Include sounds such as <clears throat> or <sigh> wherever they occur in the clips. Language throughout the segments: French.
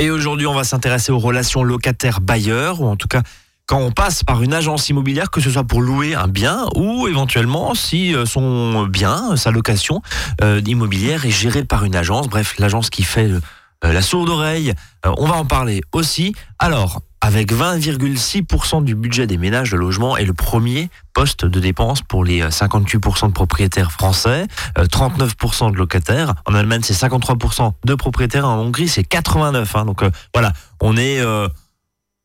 Et aujourd'hui, on va s'intéresser aux relations locataires-bailleurs, ou en tout cas quand on passe par une agence immobilière, que ce soit pour louer un bien ou éventuellement si euh, son bien, sa location euh, immobilière est gérée par une agence, bref, l'agence qui fait euh, la sourde oreille. Euh, on va en parler aussi. Alors, avec 20,6% du budget des ménages de logement est le premier poste de dépense pour les euh, 58% de propriétaires français, euh, 39% de locataires. En Allemagne, c'est 53% de propriétaires. En Hongrie, c'est 89. hein. Donc euh, voilà, on est euh,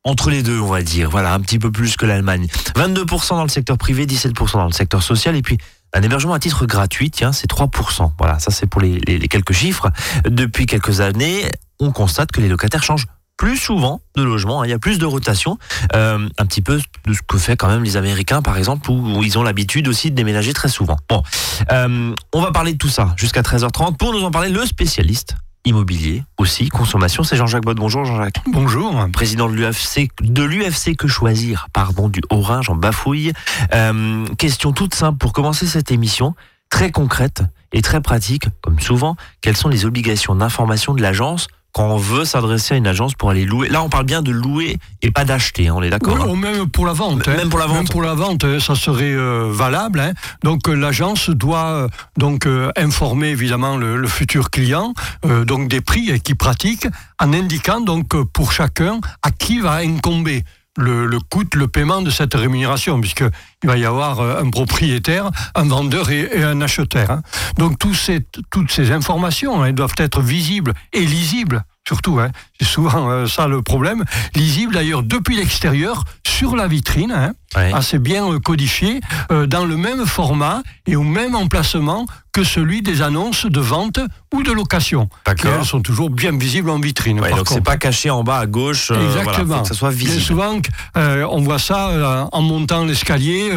entre les deux, on va dire. Voilà, un petit peu plus que l'Allemagne. 22% dans le secteur privé, 17% dans le secteur social. Et puis, un hébergement à titre gratuit, tiens, c'est 3%. Voilà, ça c'est pour les, quelques chiffres. Depuis quelques années, on constate que les locataires changent plus souvent de logement. hein. Il y a plus de rotation. Euh, un petit peu de ce que fait quand même les Américains, par exemple, où, où ils ont l'habitude aussi de déménager très souvent. Bon, euh, on va parler de tout ça jusqu'à 13h30. Pour nous en parler, le spécialiste immobilier aussi, consommation, c'est Jean-Jacques Bott. Bonjour Jean-Jacques Bonjour. président de l'UFC, de l'UFC que choisir, pardon, du Haut-Rhin, j'en bafouille. Euh, question toute simple pour commencer cette émission, très concrète et très pratique, comme souvent. Quelles sont les obligations d'information de l'agence quand on veut s'adresser à une agence pour aller louer Là, on parle bien de louer et pas d'acheter, hein, on est d'accord Oui, hein même pour la vente. hein. Même pour la vente. Même pour la vente, euh, ça serait euh, valable. hein. Donc euh, l'agence doit euh, donc euh, informer évidemment le, le futur client euh, donc des prix qu'il pratique en indiquant donc pour chacun à qui va incomber. Le, le coût, le paiement de cette rémunération, puisque il va y avoir euh, un propriétaire, un vendeur et, un acheteur. hein. Donc ces, toutes ces informations hein, elles doivent être visibles et lisibles, surtout. hein. C'est souvent euh, ça le problème. Lisibles d'ailleurs depuis l'extérieur sur la vitrine. hein Ouais. assez bien euh, codifié, euh, dans le même format et au même emplacement que celui des annonces de vente ou de location. Qui, elles, sont toujours bien visibles en vitrine. Ouais, par donc c'est pas caché en bas à gauche. euh, voilà, Exactement. faut que ça soit visible. souvent, euh, on voit ça en montant l'escalier,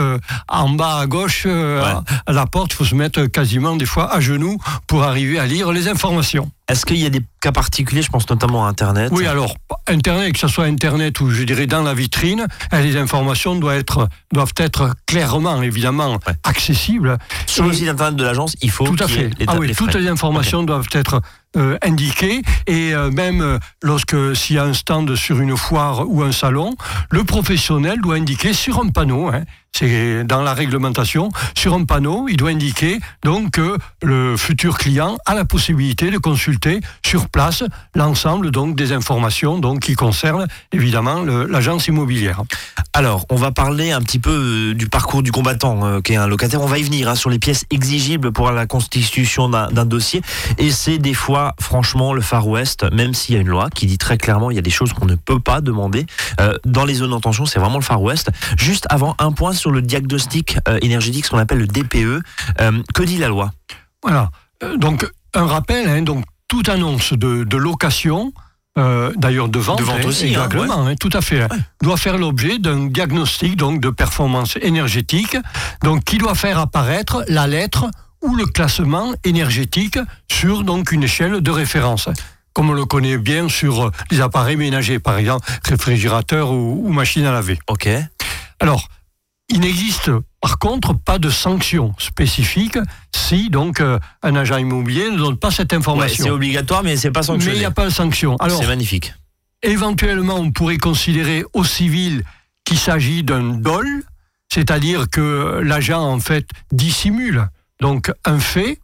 en bas à gauche, Ouais. à la porte. Il faut se mettre quasiment des fois à genoux pour arriver à lire les informations. Est-ce qu'il y a des cas particuliers Je pense notamment à Internet. Oui, alors, Internet, que ce soit Internet ou je dirais dans la vitrine, euh, les informations doivent être, doivent être clairement, évidemment, Ouais. accessibles. Sur le site internet de l'agence, il faut Tout à fait. les Ah dates, oui, les toutes les informations doivent être euh, indiquées et euh, même euh, lorsque s'il y a un stand sur une foire ou un salon, le professionnel doit indiquer sur un panneau. hein, c'est dans la réglementation, sur un panneau, il doit indiquer donc que le futur client a la possibilité de consulter sur place l'ensemble donc des informations donc qui concernent évidemment l'agence immobilière. Alors, on va parler un petit peu euh, du parcours du combattant euh, qui est un locataire. On va y venir hein, sur les pièces exigibles pour la constitution d'un dossier. Et c'est des fois, franchement, le Far West, même s'il y a une loi qui dit très clairement il y a des choses qu'on ne peut pas demander. euh, dans les zones en tension, c'est vraiment le Far West. Juste avant, un point sur le diagnostic euh, énergétique, ce qu'on appelle le DPE. Euh, que dit la loi? Voilà. Euh, donc, un rappel, hein, donc, toute annonce de, de location, euh, d'ailleurs de vente, De vente hein, aussi, hein, hein, tout à fait, doit faire l'objet d'un diagnostic donc, de performance énergétique, donc, qui doit faire apparaître la lettre ou le classement énergétique sur donc, une échelle de référence. Comme on le connaît bien sur les appareils ménagers, par exemple réfrigérateur ou, ou machine à laver. Ok. Alors, il n'existe par contre pas de sanction spécifique si donc euh, un agent immobilier ne donne pas cette Ouais, information. c'est obligatoire, mais c'est pas Mais il sanctionné. n'y a pas de sanction. Alors, C'est magnifique. éventuellement, on pourrait considérer au civil qu'il s'agit d'un dol, c'est-à-dire que l'agent en fait dissimule donc un fait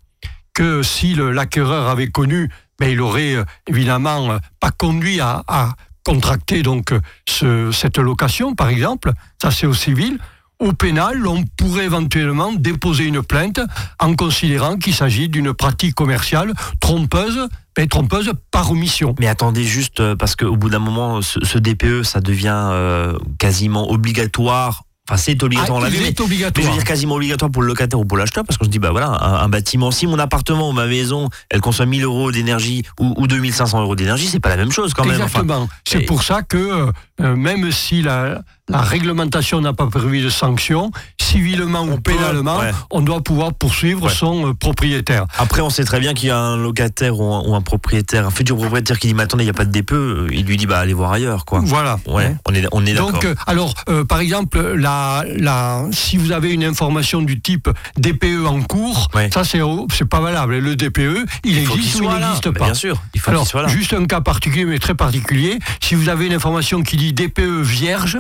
que si le- l'acquéreur avait connu, ben, il aurait euh, évidemment euh, pas conduit à, à contracter donc ce- cette location, par exemple. Ça, c'est au civil. Au pénal, on pourrait éventuellement déposer une plainte en considérant qu'il s'agit d'une pratique commerciale trompeuse, ben, trompeuse par omission. Mais attendez juste, euh, parce qu'au bout d'un moment, ce, ce DPE, ça devient euh, quasiment obligatoire. Enfin, c'est obligatoire, on Ah, il mais- est mais je obligatoire. veux dire quasiment obligatoire pour le locataire ou pour l'acheteur, parce qu'on se dit, bah voilà, un, un bâtiment, si mon appartement ou ma maison, elle consomme 1000 euros d'énergie ou, ou 2500 euros d'énergie, c'est pas la même chose quand même. Enfin, Exactement. C'est et- pour ça que euh, même si la, la réglementation n'a pas prévu de sanctions, civilement ou pénalement, on doit pouvoir poursuivre son euh, propriétaire. Après, on sait très bien qu'il y a un locataire ou un, propriétaire, un futur propriétaire qui dit Mais attendez, il n'y a pas de DPE. Euh, il lui dit Bah, allez voir ailleurs. Quoi. Voilà. Ouais, on est, on est d'accord. Donc, alors, par exemple, la, la, si vous avez une information du type DPE en cours, ça, c'est pas valable. Le DPE, il, existe ou il n'existe pas. Bien sûr, il faut qu'il soit là. Juste un cas particulier, mais très particulier. Si vous avez une information qui dit DPE vierge,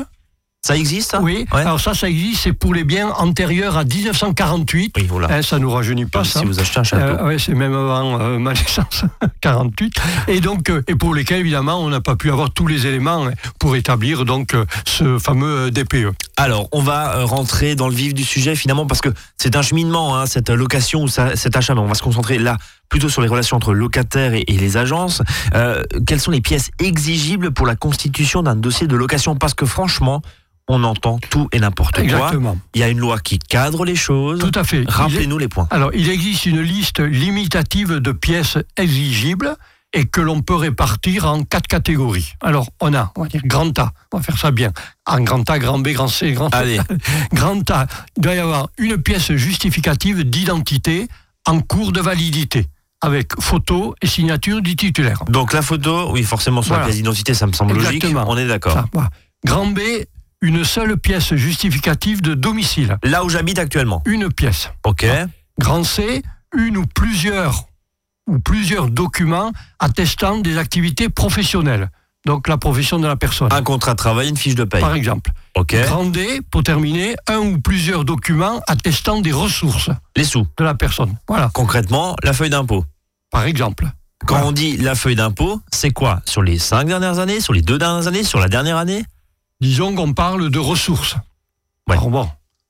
ça existe Oui. Alors ça, ça existe. C'est pour les biens antérieurs à 1948. Oui, voilà. Hein, ça nous rajeunit pas. Si vous achetez un château. Euh, oui, c'est même avant euh, <laughs> ma naissance, 48. Et donc, euh, et pour lesquels évidemment, on n'a pas pu avoir tous les éléments hein, pour établir donc ce fameux DPE. Alors, on va rentrer dans le vif du sujet finalement parce que c'est un cheminement, hein, cette location ou cet achat. Mais on va se concentrer là plutôt sur les relations entre locataires et, les agences. quelles sont les pièces exigibles pour la constitution d'un dossier de location? Parce que franchement on entend tout et n'importe quoi. Exactement. Il y a une loi qui cadre les choses. Tout à fait. Rappelez-nous les points. Alors, il existe une liste limitative de pièces exigibles et que l'on peut répartir en quatre catégories. Alors, on a, on va dire grand A, on va faire ça bien. En grand A, grand B, grand C, grand Allez. <laughs> grand A, il doit y avoir une pièce justificative d'identité en cours de validité avec photo et signature du titulaire. Donc la photo, oui, forcément sur la pièce d'identité, ça me semble logique. On est d'accord. Grand B, une seule pièce justificative de domicile. Là où j'habite actuellement Une pièce. Ok. Grand C, une ou plusieurs ou plusieurs documents attestant des activités professionnelles. Donc la profession de la personne. Un contrat de travail, une fiche de paye. Par exemple. Ok. Grand D, pour terminer, un ou plusieurs documents attestant des ressources. Les sous. De la personne. Voilà. Concrètement, la feuille d'impôt. Par exemple. Quand on dit la feuille d'impôt, c'est quoi? Sur les cinq dernières années? Sur les deux dernières années? Sur la dernière année? Disons qu'on parle de ressources. Ouais. bon,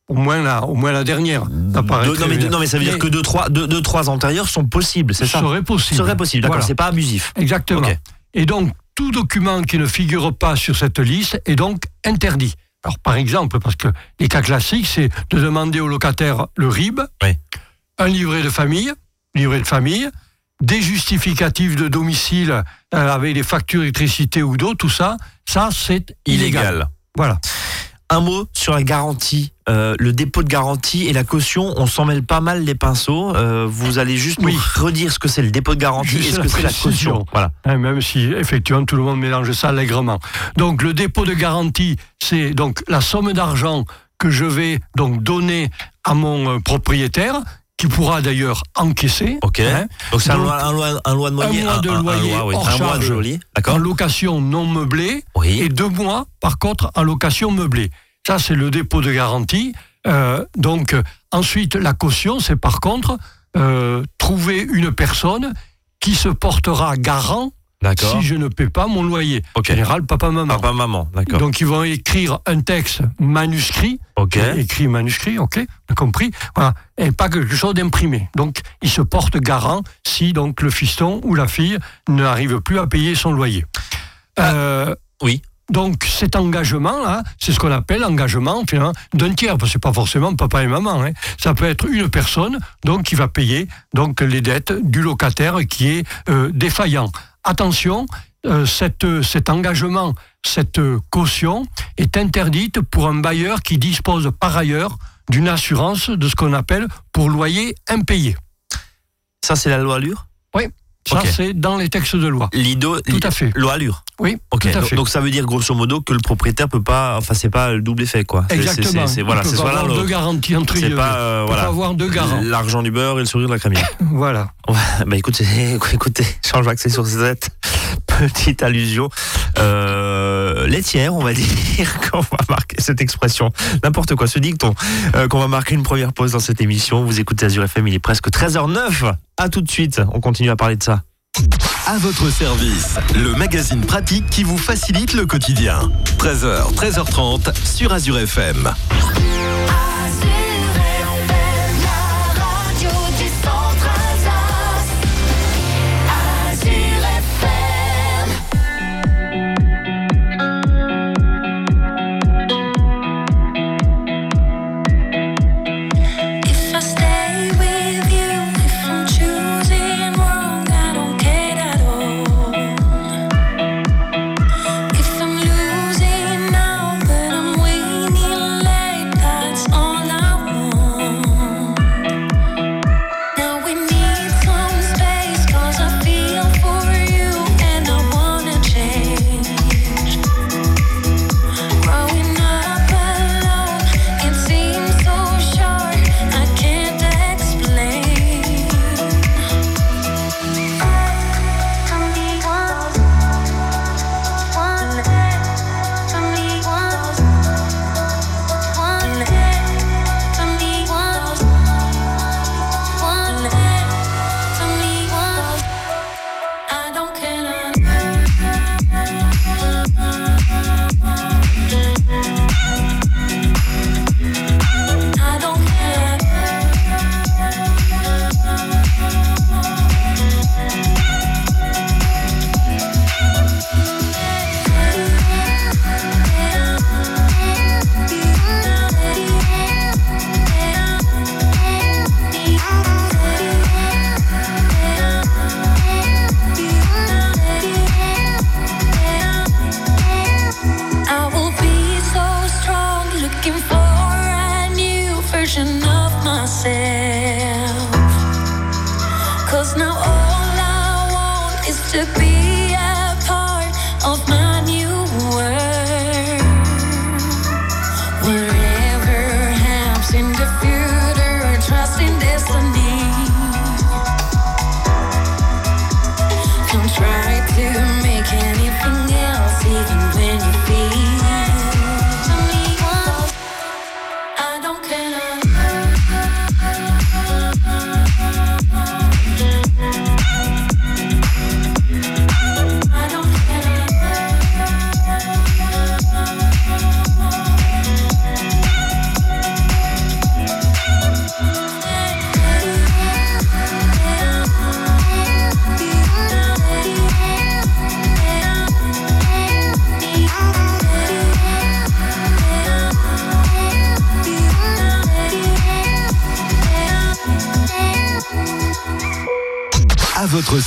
au moins la, au moins la dernière. non, mais, non, mais, ça veut dire que deux trois, deux, trois antérieurs sont possibles, c'est ça? Serait possible. Serait possible, d'accord, c'est pas abusif. Exactement. Et donc, tout document qui ne figure pas sur cette liste est donc interdit. Alors, par exemple, parce que les cas classiques, c'est de demander au locataire le RIB, un livret de famille, livret de famille, des justificatifs de domicile avec les factures d'électricité ou d'eau, tout ça, ça c'est illégal. Voilà. Un mot sur la garantie, euh, le dépôt de garantie et la caution. On s'en mêle pas mal les pinceaux. Euh, vous allez juste nous redire ce que c'est le dépôt de garantie et ce que c'est la caution. Voilà. Hein, même si effectivement tout le monde mélange ça allègrement. Donc le dépôt de garantie, c'est donc la somme d'argent que je vais donc donner à mon propriétaire qui pourra d'ailleurs encaisser. Ok. Hein. Donc c'est un, loi, un, loi, de loyer. Un mois de loyer en location non meublée. Et deux mois, par contre, en location meublée. Ça, c'est le dépôt de garantie. Euh, donc, ensuite, la caution, c'est par contre euh, trouver une personne qui se portera garant si je ne paie pas mon loyer. En général, papa-maman. Papa-maman, d'accord. Donc ils vont écrire un texte manuscrit, écrit manuscrit, ok, compris, voilà, et pas quelque chose d'imprimé. Donc ils se portent garant si donc le fiston ou la fille n'arrive plus à payer son loyer. Ah, euh, oui. Donc cet engagement-là, c'est ce qu'on appelle engagement d'un tiers, parce que pas forcément papa et maman. Hein. Ça peut être une personne donc qui va payer donc les dettes du locataire qui est euh, défaillant attention, euh, cet engagement, cette caution est interdite pour un bailleur qui dispose par ailleurs d'une assurance de ce qu'on appelle pour loyer impayé. Ça, c'est la loi Allure Oui. Ça, c'est dans les textes de loi. Lido, tout à fait. Loi Allure. Oui. Ok. Donc, ça veut dire grosso modo que le propriétaire peut pas, enfin c'est pas le double effet quoi. Exactement. C'est voilà, c'est avoir deux garanties entre C'est pas euh, voilà. avoir deux garants. L'argent du beurre et le sourire de la crémière. <laughs> voilà. bah écoutez, <laughs> écoutez, change c'est sur cette petite allusion euh, laitière, on va <laughs> dire, qu'on va marquer cette expression, n'importe quoi, ce dicton, euh, qu'on va marquer une première pause dans cette émission. Vous écoutez Azure FM, il est presque 13h09. À tout de suite, on continue à parler de ça. À votre service, le magazine pratique qui vous facilite le quotidien. 13h, 13h30 sur Azure FM.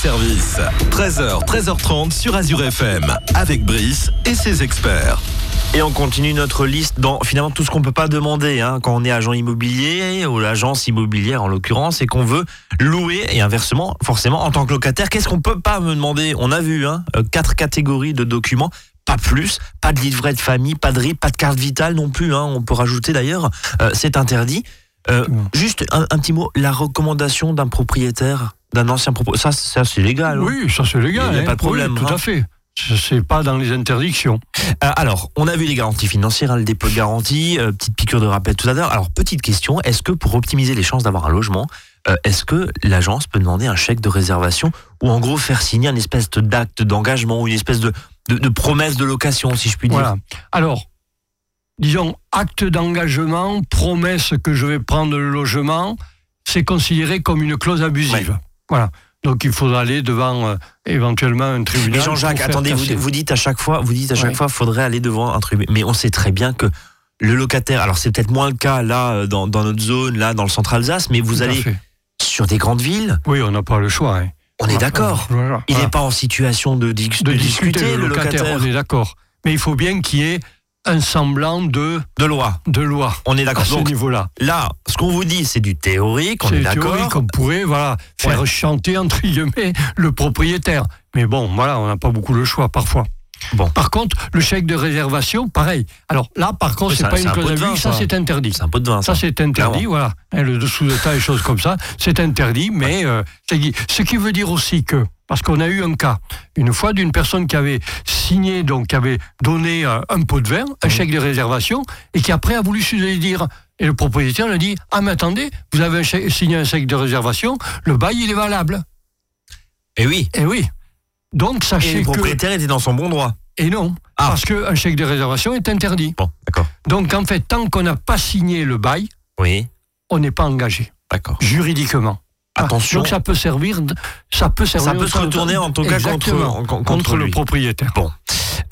Service. 13h, 13h30 sur Azure FM, avec Brice et ses experts. Et on continue notre liste dans finalement tout ce qu'on peut pas demander hein, quand on est agent immobilier ou l'agence immobilière en l'occurrence et qu'on veut louer et inversement forcément en tant que locataire qu'est-ce qu'on peut pas me demander? On a vu hein, euh, quatre catégories de documents pas plus, pas de livret de famille, pas de RIP, pas de carte vitale non plus. Hein, on peut rajouter d'ailleurs, euh, c'est interdit. Euh, juste un, petit mot, la recommandation d'un propriétaire, d'un ancien propriétaire, ça, ça c'est légal. Hein oui, ça c'est légal. Il n'y a hein. pas de problème. tout à hein. fait. C'est pas dans les interdictions. Euh, alors, on a vu les garanties financières, le dépôt de garantie, euh, petite piqûre de rappel tout à l'heure. Alors, petite question, est-ce que pour optimiser les chances d'avoir un logement, est-ce que l'agence peut demander un chèque de réservation ou en gros faire signer une espèce d'acte d'engagement ou une espèce de, de, de, promesse de location, si je puis dire? Voilà. Alors, disons, acte d'engagement, promesse que je vais prendre le logement, c'est considéré comme une clause abusive. Voilà. Donc il faudra aller devant euh, éventuellement un tribunal. Mais Jean-Jacques, attendez, vous, dites à chaque fois, vous dites à chaque fois, faudrait aller devant un tribunal. Mais on sait très bien que le locataire, alors c'est peut-être moins le cas là euh, dans, notre zone, là dans le centre Alsace, mais vous allez sur des grandes villes. Oui, on n'a pas le choix. Hein. On, est d'accord. Il n'est pas en situation de, discuter, discuter, le locataire. On est d'accord. Mais il faut bien qu'il y ait un semblant de de loi. De loi. On est d'accord. À ce niveau-là. Là, ce qu'on vous dit, c'est du théorique. On est, d'accord. théorique. On pourrait, voilà, faire chanter entre guillemets le propriétaire. Mais bon, voilà, on n'a pas beaucoup le choix parfois. Bon. Par contre, le chèque de réservation, pareil. Alors là, par contre, c'est pas une clause de ça, c'est interdit. C'est un peu de vin. Ça, c'est interdit, voilà. Hein, le dessous de tas et choses comme ça, c'est interdit, mais euh, ce qui veut dire aussi que parce qu'on a eu un cas, une fois, d'une personne qui avait signé, donc qui avait donné euh, un pot de vin, un chèque de réservation, et qui après a voulu se dire. Et le propriétaire lui a dit Ah, mais attendez, vous avez signé un chèque de réservation, le bail, il est valable. Et eh oui. Et eh oui. Donc, sachez que. le propriétaire était dans son bon droit. Et non, ah. parce qu'un chèque de réservation est interdit. Bon, d'accord. Donc, en fait, tant qu'on n'a pas signé le bail, oui. on n'est pas engagé. D'accord. Juridiquement. Attention. Donc ça peut servir, ça peut servir. Ça peut se retourner en tout cas contre, contre, le propriétaire. Bon.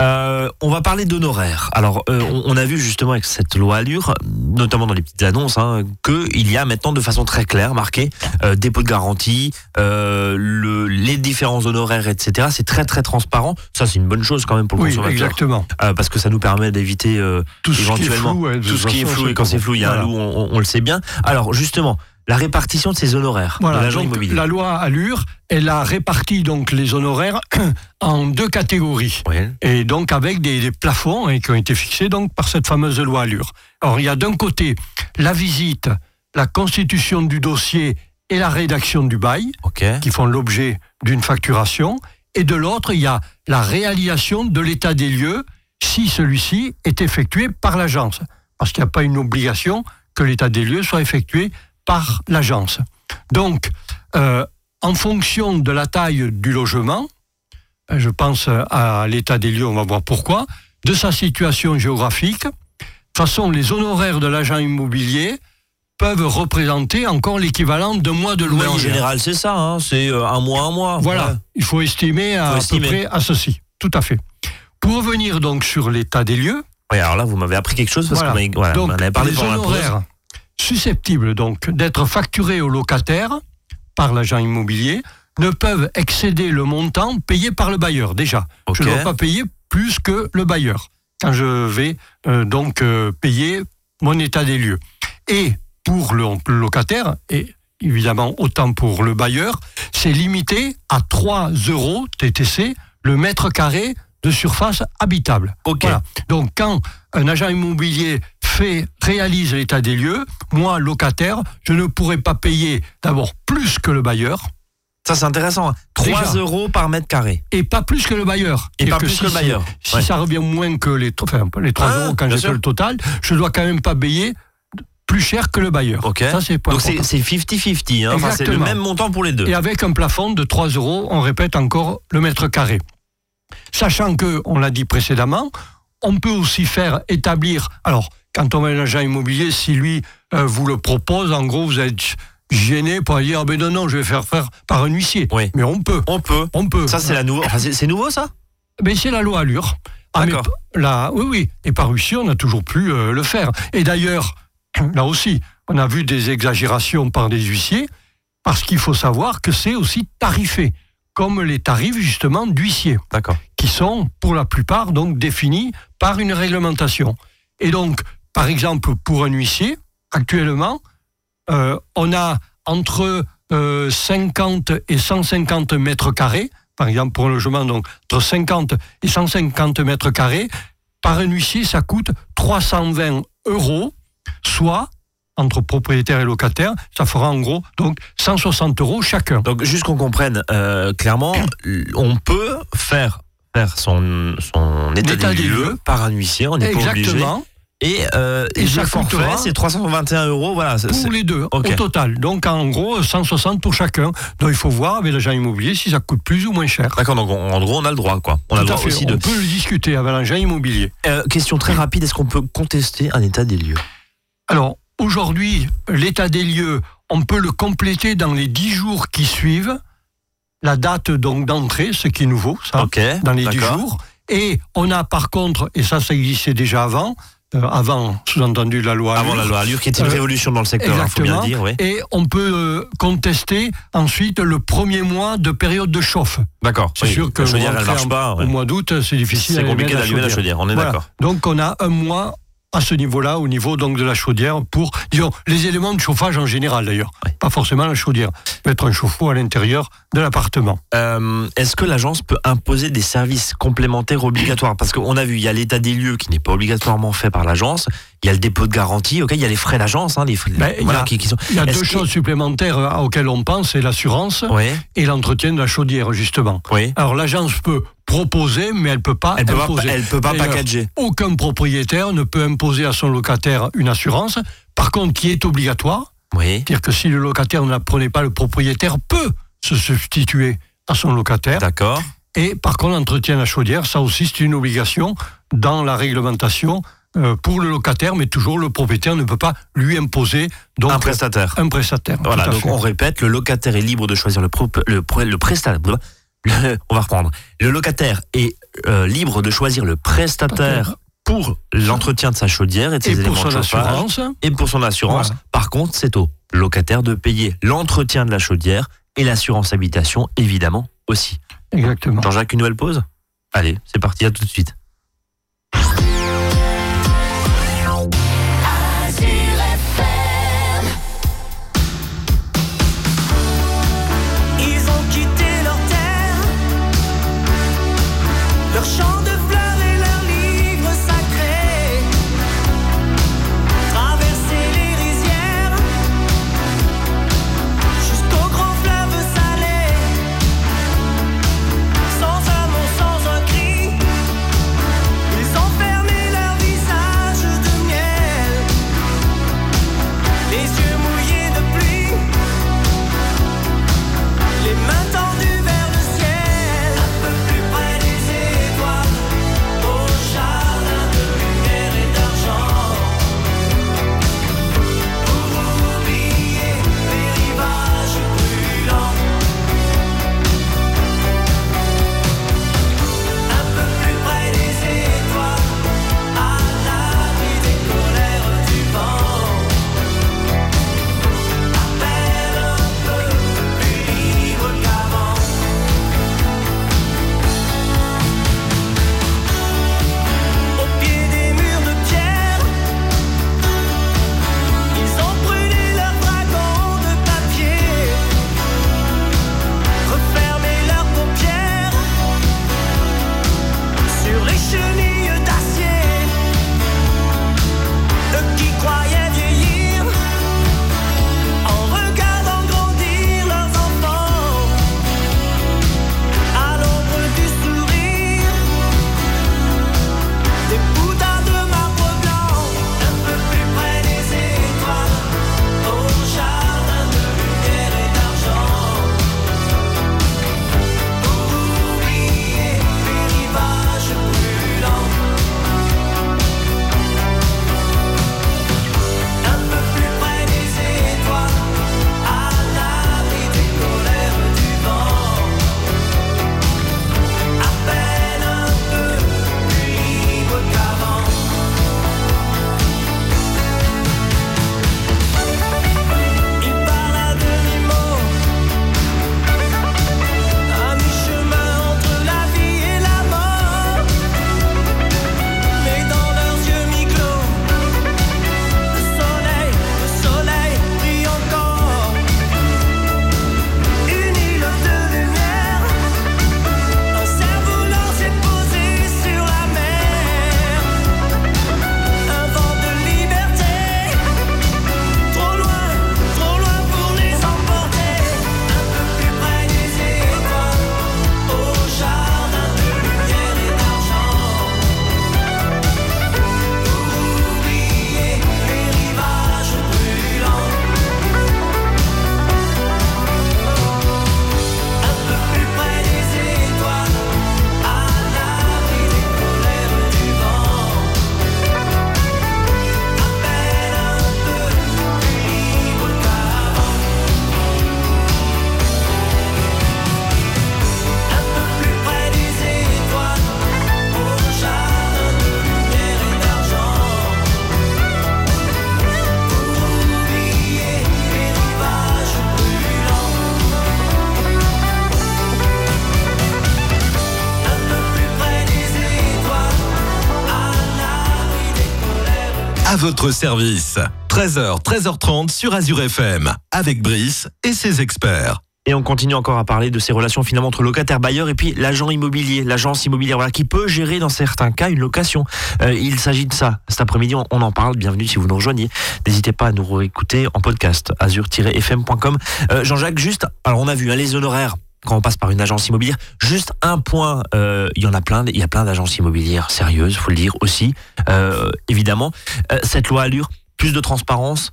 Euh, on va parler d'honoraires. Alors, euh, on, a vu justement avec cette loi Allure, notamment dans les petites annonces, hein, qu'il y a maintenant de façon très claire marqué euh, dépôt de garantie, le, les différents honoraires, etc. C'est très très transparent. Ça, c'est une bonne chose quand même pour le oui, consommateur. exactement. parce que ça nous permet d'éviter tout éventuellement tout ce qui est flou. et quand c'est flou, il y a un loup, on, on, le sait bien. Alors, justement la répartition de ces honoraires voilà, de l'agent immobilier. La loi Allure, elle a réparti donc les honoraires <clears throat> en deux catégories. Et donc avec des, plafonds hein, qui ont été fixés donc par cette fameuse loi Allure. Alors il y a d'un côté la visite, la constitution du dossier et la rédaction du bail qui font l'objet d'une facturation. Et de l'autre, il y a la réalisation de l'état des lieux si celui-ci est effectué par l'agence. Parce qu'il n'y a pas une obligation que l'état des lieux soit effectué par l'agence. Donc, euh, en fonction de la taille du logement, euh, je pense à l'état des lieux, on va voir pourquoi, de sa situation géographique, de toute façon, les honoraires de l'agent immobilier peuvent représenter encore l'équivalent d'un mois de loyer. en général, c'est ça, hein, c'est euh, un mois, un mois. Voilà, il faut estimer à, peu près à ceci, tout à fait. Pour revenir donc sur l'état des lieux. Oui, alors là, vous m'avez appris quelque chose parce qu'on avait parlé les honoraires, susceptibles donc d'être facturés au locataire par l'agent immobilier ne peuvent excéder le montant payé par le bailleur déjà. Je ne dois pas payer plus que le bailleur quand je vais euh, donc euh, payer mon état des lieux. Et pour le, locataire, et évidemment autant pour le bailleur, c'est limité à 3 euros TTC le mètre carré de surface habitable. Donc quand un agent immobilier fait, réalise l'état des lieux, moi, locataire, je ne pourrais pas payer d'abord plus que le bailleur. Ça, c'est intéressant. 3 Déjà. euros par mètre carré. Et pas plus que le bailleur. Et pas plus que le bailleur. Ouais. Si ça revient moins que les, enfin, les 3 Ah, euros quand j'ai fait le total, je dois quand même pas payer plus cher que le bailleur. Ok. Ça, c'est Donc c'est important. c'est 50-50. Hein. Enfin, c'est le même montant pour les deux. Et avec un plafond de 3 euros, on répète encore le mètre carré. Sachant que, on l'a dit précédemment, on peut aussi faire établir. Alors, quand on à un agent immobilier, si lui euh, vous le propose, en gros, vous êtes gêné pour dire ah ben non, non, je vais faire faire par un huissier. Oui. Mais on peut. On peut. On peut. Ça, c'est la nouveau. enfin, c'est nouveau, ça? Ben, c'est la loi Allure. Ah, mais là, oui, oui. Et par huissier, on n'a toujours pu euh, le faire. Et d'ailleurs, <clears throat> là aussi, on a vu des exagérations par des huissiers, parce qu'il faut savoir que c'est aussi tarifé, comme les tarifs justement d'huissier, qui sont pour la plupart donc définis par une réglementation. Et donc, par exemple, pour un huissier, actuellement, euh, on a entre euh, 50 et 150 mètres carrés, par exemple pour un logement, donc entre 50 et 150 mètres carrés, par un huissier, ça coûte 320 euros, soit entre propriétaire et locataire, ça fera en gros donc 160 euros chacun. Donc, juste qu'on comprenne euh, clairement, on peut faire faire son, son état, des, lieux lieux. par un huissier, on n'est pas obligé. Exactement, Et, euh, Et et le forfait, c'est 321 euros. Voilà, pour les deux, Ok. au total. Donc en gros, 160 pour chacun. Donc il faut voir avec l'agent immobilier si ça coûte plus ou moins cher. D'accord, donc on- en gros, on a le droit, quoi. On a le droit fait. aussi On de. peut le discuter avec l'agent immobilier. Euh, question très rapide est-ce qu'on peut contester un état des lieux? Alors, aujourd'hui, l'état des lieux, on peut le compléter dans les 10 jours qui suivent. La date donc d'entrée, ce qui est nouveau, ça, dans les 10 d'accord. jours. Et on a par contre, et ça, ça existait déjà avant, euh, avant, sous-entendu, la loi. Avant Allure, la loi Allure, qui est une Euh, révolution dans le secteur, il faut bien le dire, oui. Et on peut euh, contester ensuite le premier mois de période de chauffe. D'accord. C'est oui. sûr que la chaudière, elle marche en- pas. Au mois d'août, c'est difficile. C'est compliqué allumer d'allumer la chaudière, on est Voilà. d'accord. Donc on a un mois à ce niveau-là, au niveau donc de la chaudière, pour disons les éléments de chauffage en général d'ailleurs, pas forcément la chaudière. Être un chauffe-eau à l'intérieur de l'appartement. Euh, Est-ce que l'agence peut imposer des services complémentaires obligatoires? Parce qu'on a vu, il y a l'état des lieux qui n'est pas obligatoirement fait par l'agence. Il y a le dépôt de garantie, ok, il y a les frais d'agence, hein, les frais, Ben, il y voilà, a- qui, qui sont. Il y a deux que- choses supplémentaires euh, auxquelles on pense, c'est l'assurance Oui, et l'entretien de la chaudière justement. oui. Alors l'agence peut proposer, mais elle peut pas Elle peut pas, elle peut pas packager. Aucun propriétaire ne peut imposer à son locataire une assurance. Par contre, qui est obligatoire, Oui. C'est-à-dire que si le locataire ne la prenait pas, le propriétaire peut se substituer à son locataire. D'accord. Et par contre, l'entretien de la chaudière, ça aussi, c'est une obligation dans la réglementation euh, pour le locataire, mais toujours le propriétaire ne peut pas lui imposer donc, Un prestataire. un prestataire. Voilà, à donc fait. on répète, le locataire est libre de choisir le, pro- le, pro- le prestataire. <laughs> on va reprendre. Le locataire est euh, libre de choisir le prestataire pour l'entretien de sa chaudière et de ses Et pour éléments de son chauffage assurance, et pour son assurance. Voilà. Par contre, c'est au locataire de payer l'entretien de la chaudière et l'assurance habitation, évidemment, aussi. exactement. Jean-Jacques, une nouvelle pause? Allez, c'est parti, à tout de suite. À votre service. 13h, 13h30 sur Azure FM, avec Brice et ses experts. Et on continue encore à parler de ces relations finalement entre locataire bailleur et puis l'agent immobilier, l'agence immobilière qui peut gérer dans certains cas une location. Euh, il s'agit de ça. Cet après-midi, on, on en parle. Bienvenue si vous nous rejoignez. N'hésitez pas à nous réécouter en podcast azur-fm.com. Euh, Jean-Jacques, juste, alors on a vu hein, les honoraires quand on passe par une agence immobilière. Juste un point, euh, il y en a plein, il y a plein d'agences immobilières sérieuses, faut le dire aussi, euh, évidemment. Euh, cette loi Allure, plus de transparence,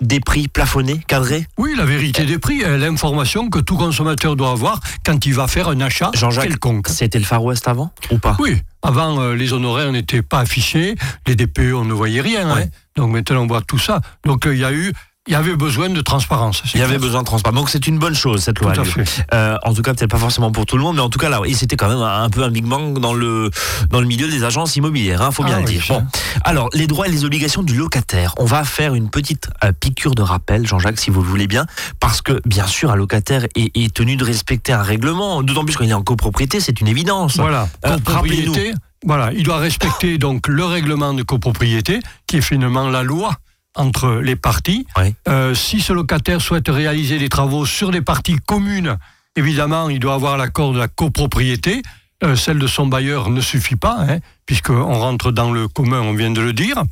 des prix plafonnés, cadrés. Oui, la vérité des prix est l'information que tout consommateur doit avoir quand il va faire un achat quelconque. C'était le Far West avant ou pas? Oui, avant euh, les honoraires n'étaient pas affichés, les DPE on ne voyait rien. Ouais. hein. Donc maintenant on voit tout ça. Donc euh, il y a eu, il y avait besoin de transparence. Il y avait besoin de transparence. Donc c'est une bonne chose cette loi. Tout à Allure. fait. Euh, en tout cas, peut-être pas forcément pour tout le monde, mais en tout cas là, c'était quand même un, peu un big bang dans le dans le milieu des agences immobilières. Hein, faut bien Ah le oui, dire. Bon, alors les droits et les obligations du locataire. On va faire une petite euh, piqûre de rappel, Jean-Jacques, si vous le voulez bien, parce que bien sûr, un locataire est, est tenu de respecter un règlement. D'autant plus quand il est en copropriété, c'est une évidence. Voilà, Euh, copropriété. Voilà, il doit respecter donc le règlement de copropriété, qui est finalement la loi entre les parties. Oui. Euh, si ce locataire souhaite réaliser des travaux sur des parties communes, évidemment, il doit avoir l'accord de la copropriété. Euh, celle de son bailleur ne suffit pas, hein, puisqu'on rentre dans le commun, on vient de le dire.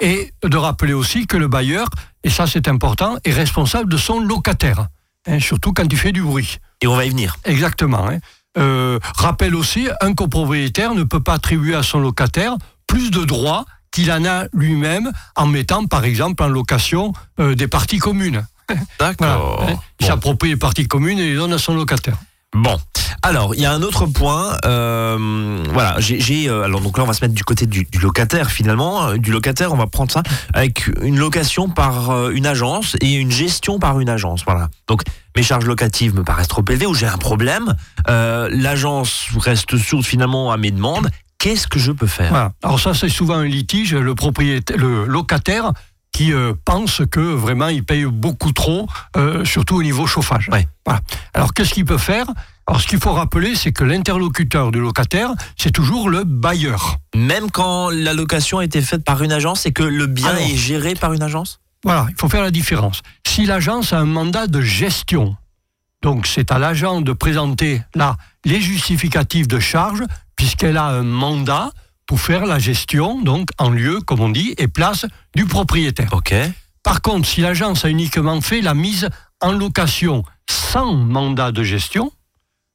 Et de rappeler aussi que le bailleur, et ça c'est important, est responsable de son locataire, hein, surtout quand il fait du bruit. Et on va y venir. Exactement. hein. Euh, rappelle aussi, un copropriétaire ne peut pas attribuer à son locataire plus de droits qu'il en a lui-même en mettant, par exemple, en location euh, des parties communes. <laughs> Voilà. D'accord. hein. Il s'approprie les parties communes et les donne à son locataire. Bon, alors il y a un autre point. euh, voilà, j'ai, euh, alors donc là on va se mettre du côté du, du locataire finalement. Euh, Du locataire, on va prendre ça avec une location par euh, une agence et une gestion par une agence. Voilà. Donc mes charges locatives me paraissent trop élevées ou j'ai un problème. L'agence reste sourde finalement à mes demandes. Qu'est-ce que je peux faire Voilà. Alors ça, c'est souvent un litige. Le propriétaire, le locataire qui euh, pense que vraiment il paye beaucoup trop, euh, surtout au niveau chauffage. Ouais. Voilà. Alors qu'est-ce qu'il peut faire? Alors ce qu'il faut rappeler, c'est que l'interlocuteur du locataire, c'est toujours le bailleur. Même quand la location a été faite par une agence et que le bien Alors. est géré par une agence? Voilà, il faut faire la différence. Si l'agence a un mandat de gestion, donc c'est à l'agent de présenter là les justificatifs de charge, puisqu'elle a un mandat pour faire la gestion, donc en lieu, comme on dit, et place du propriétaire. Ok. Par contre, si l'agence a uniquement fait la mise en location sans mandat de gestion,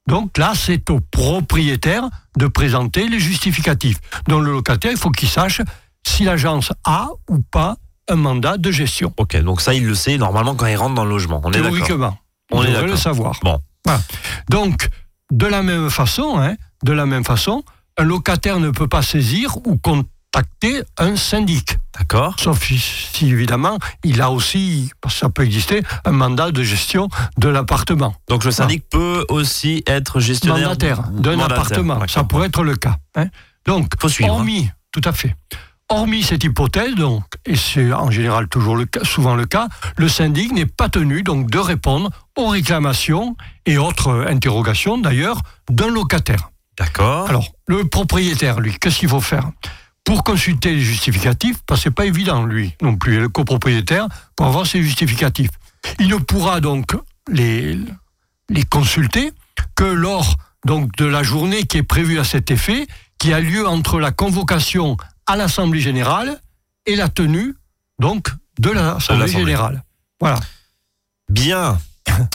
donc là, c'est au propriétaire de présenter les justificatifs. Donc le locataire, il faut qu'il sache si l'agence a ou pas un mandat de gestion. Ok, donc ça il le sait normalement quand il rentre dans le logement. On est d'accord. Théoriquement. On On est devrait le savoir. Bon. Voilà. Donc, de la même façon, hein, de la même façon, un locataire ne peut pas saisir ou contacter un syndic. D'accord. Sauf si, si, évidemment, il a aussi, parce que ça peut exister, un mandat de gestion de l'appartement. Donc le syndic peut aussi être gestionnaire Mandataire d'un appartement. Ça pourrait être le cas. hein. Donc, Faut suivre, hein. hormis, tout à fait. Hormis cette hypothèse, donc, et c'est en général toujours le cas, souvent le cas, le syndic n'est pas tenu donc de répondre aux réclamations et autres interrogations d'ailleurs d'un locataire. D'accord. Alors, le propriétaire, lui, qu'est-ce qu'il faut faire Pour consulter les justificatifs, parce que c'est pas évident, lui, non plus, et le copropriétaire, pour avoir ses justificatifs. Il ne pourra donc les, les consulter que lors donc, de la journée qui est prévue à cet effet, qui a lieu entre la convocation à l'Assemblée générale et la tenue donc de l'Assemblée. générale. Voilà. Bien.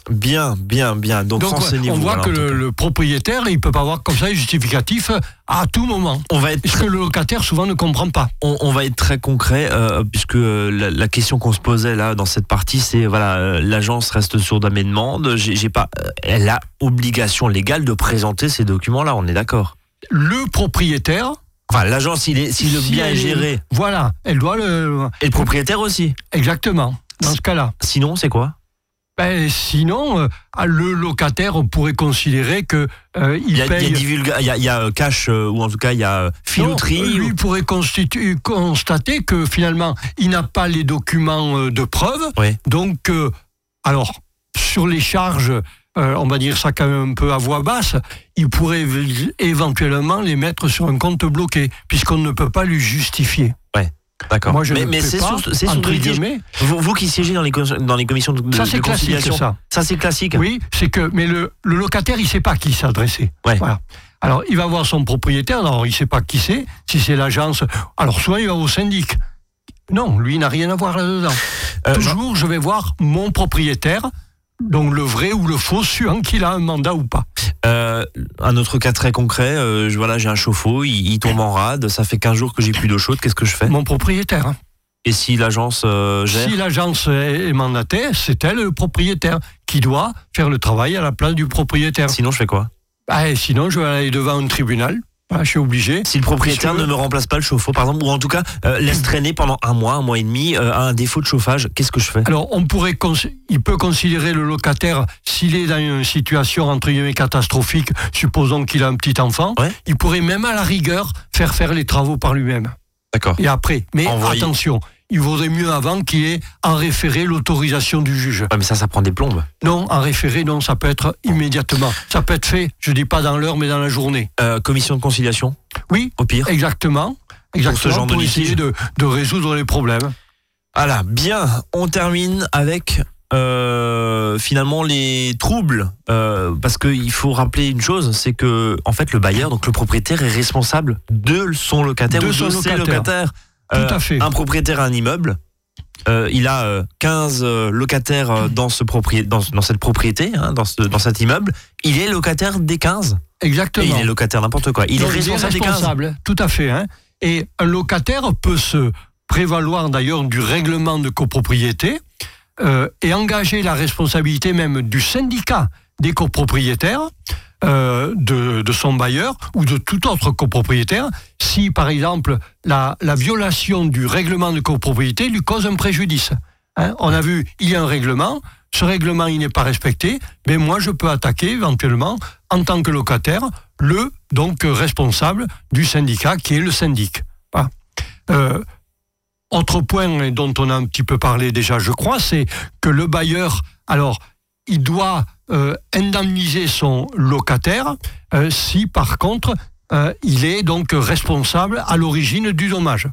Bien, bien, bien. Donc, Donc renseignez-vous. on voit voilà, que le, propriétaire, il peut pas avoir comme ça les justificatifs à tout moment. on va être Ce que le locataire souvent ne comprend pas. on, on va être très concret euh, puisque euh, la, la question qu'on se posait là dans cette partie c'est voilà euh, l'agence reste sourde à mes demandes j'ai pas euh, elle a obligation légale de présenter ces documents là on est d'accord Le propriétaire, enfin l'agence il est si le bien est géré voilà, elle doit le et le propriétaire aussi exactement. Dans ce cas-là, sinon c'est quoi? Ben, sinon euh, le locataire on pourrait considérer que euh, il, il y a, il y a paye. divulga- il y a, il y a, euh, cash euh, ou en tout cas il y a filouterie Non, lui ou- pourrait constater que finalement il n'a pas les documents de preuve. Oui. Donc, alors sur les charges, on va dire ça quand même un peu à voix basse, il pourrait éve- éventuellement les mettre sur un compte bloqué puisqu'on ne peut pas lui justifier. Ouais. D'accord. Moi, je mais ne mais c'est le litige. guillemets. Vous, vous qui siégez dans les, co- dans les commissions de, Ça, c'est de classique, ça. ça c'est classique. Oui, c'est que, mais le, le locataire, il sait pas à qui s'adresser. Ouais. Voilà. Alors, il va voir son propriétaire, alors il sait pas qui c'est, si c'est l'agence. Alors, soit il va au syndic. Non, lui, il n'a rien à voir là-dedans. Euh, Toujours, je vais voir mon propriétaire, donc le vrai ou le faux, suivant qu'il a un mandat ou pas. Euh, un autre cas très concret, euh, voilà, j'ai un chauffe-eau, il, il tombe en rade, ça fait 15 jours que j'ai plus d'eau chaude, qu'est-ce que je fais Mon propriétaire. hein. Et si l'agence euh, gère Si l'agence est mandatée, c'est elle le propriétaire qui doit faire le travail à la place du propriétaire. Sinon, je fais quoi Ah, et sinon, je vais aller devant un tribunal. Je suis obligé. Si le propriétaire ne me remplace pas le chauffe-eau, par exemple, ou en tout cas euh, laisse traîner pendant un mois, un mois et demi, euh, à un défaut de chauffage, qu'est-ce que je fais? Alors, on pourrait, il peut considérer le locataire s'il est dans une situation entre guillemets catastrophique. Supposons qu'il a un petit enfant, Ouais. il pourrait même à la rigueur faire faire les travaux par lui-même. D'accord. Et après, mais Envoyer. attention, il vaudrait mieux avant qu'il y ait en référé l'autorisation du juge. Ouais, mais ça, ça prend des plombes. Non, en référé, non, ça peut être immédiatement. Ça peut être fait, je dis pas dans l'heure, mais dans la journée. Euh, commission de conciliation, Oui, au pire. exactement. Exactement, genre de pour litige. essayer de, de résoudre les problèmes. Voilà, bien, on termine avec euh, finalement les troubles, euh, parce qu'il faut rappeler une chose, c'est que en fait le bailleur, donc le propriétaire, est responsable de son locataire De ou son de ses locataire. locataires. Tout à fait. Un propriétaire a un immeuble. euh, il a euh, 15 euh, locataires euh, dans, ce dans, dans cette propriété, hein, dans, ce- dans cet immeuble. Il est locataire des 15. Et Exactement. il est locataire n'importe quoi. Il Donc, est responsable des 15. responsable, tout à fait. hein. Et un locataire peut se prévaloir d'ailleurs du règlement de copropriété euh, et engager la responsabilité même du syndicat des copropriétaires euh, de, son bailleur ou de tout autre copropriétaire si par exemple la, la violation du règlement de copropriété lui cause un préjudice. Hein, on a vu, il y a un règlement, ce règlement il n'est pas respecté, mais moi je peux attaquer éventuellement en tant que locataire le donc responsable du syndicat qui est le syndic. Euh, autre point dont on a un petit peu parlé déjà, je crois, c'est que le bailleur, alors, il doit euh, indemniser son locataire euh, si, par contre, euh, il est donc responsable à l'origine du dommage.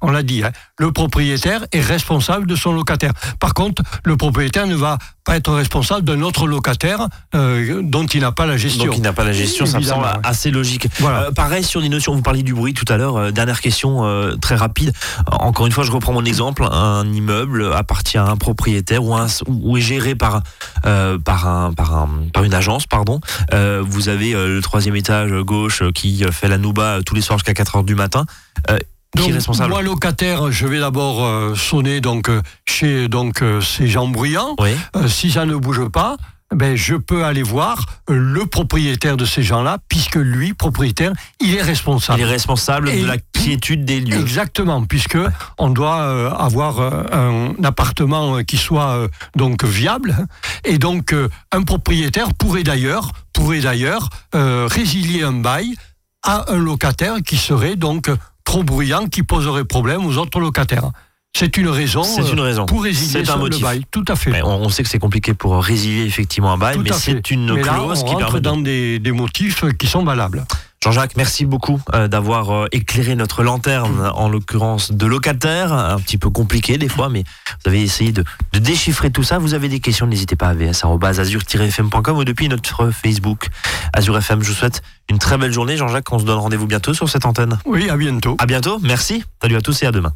On l'a dit, hein, le propriétaire est responsable de son locataire. Par contre, le propriétaire ne va pas être responsable d'un autre locataire euh, dont il n'a pas la gestion. Donc il n'a pas la gestion, ça me semble ouais. assez logique. Voilà. Euh, pareil sur les notions, vous parliez du bruit tout à l'heure. euh, dernière question très rapide. Encore une fois, je reprends mon exemple. Un immeuble appartient à un propriétaire ou, un- ou est géré par par un par un par une agence, pardon. Vous avez le troisième étage gauche qui fait la nouba tous les soirs jusqu'à 4 heures du matin. Donc, moi, locataire, je vais d'abord euh, sonner donc euh, chez donc euh, ces gens bruyants. Oui. Euh, si ça ne bouge pas, ben je peux aller voir le propriétaire de ces gens-là, puisque lui, propriétaire, il est responsable. Il est responsable Et- de la quiétude des lieux. Exactement, puisque on doit avoir un appartement qui soit donc viable, et donc un propriétaire pourrait d'ailleurs pourrait d'ailleurs résilier un bail à un locataire qui serait donc trop bruyant, qui poserait problème aux autres locataires. C'est une raison. C'est euh, une raison. Pour résilier un le bail. Tout à fait. On, on sait que c'est compliqué pour résilier effectivement un bail, Tout mais c'est une Mais là, clause on qui permet de dans des, des motifs qui sont valables. Jean-Jacques, merci beaucoup euh, d'avoir euh, éclairé notre lanterne, en l'occurrence de locataire, un petit peu compliqué des fois, mais vous avez essayé de, de déchiffrer tout ça. Vous avez des questions, n'hésitez pas à vs.azur-fm.com ou depuis notre Facebook Azur FM. Je vous souhaite une très belle journée. Jean-Jacques, on se donne rendez-vous bientôt sur cette antenne. Oui, à bientôt. À bientôt, merci. Salut à tous et à demain.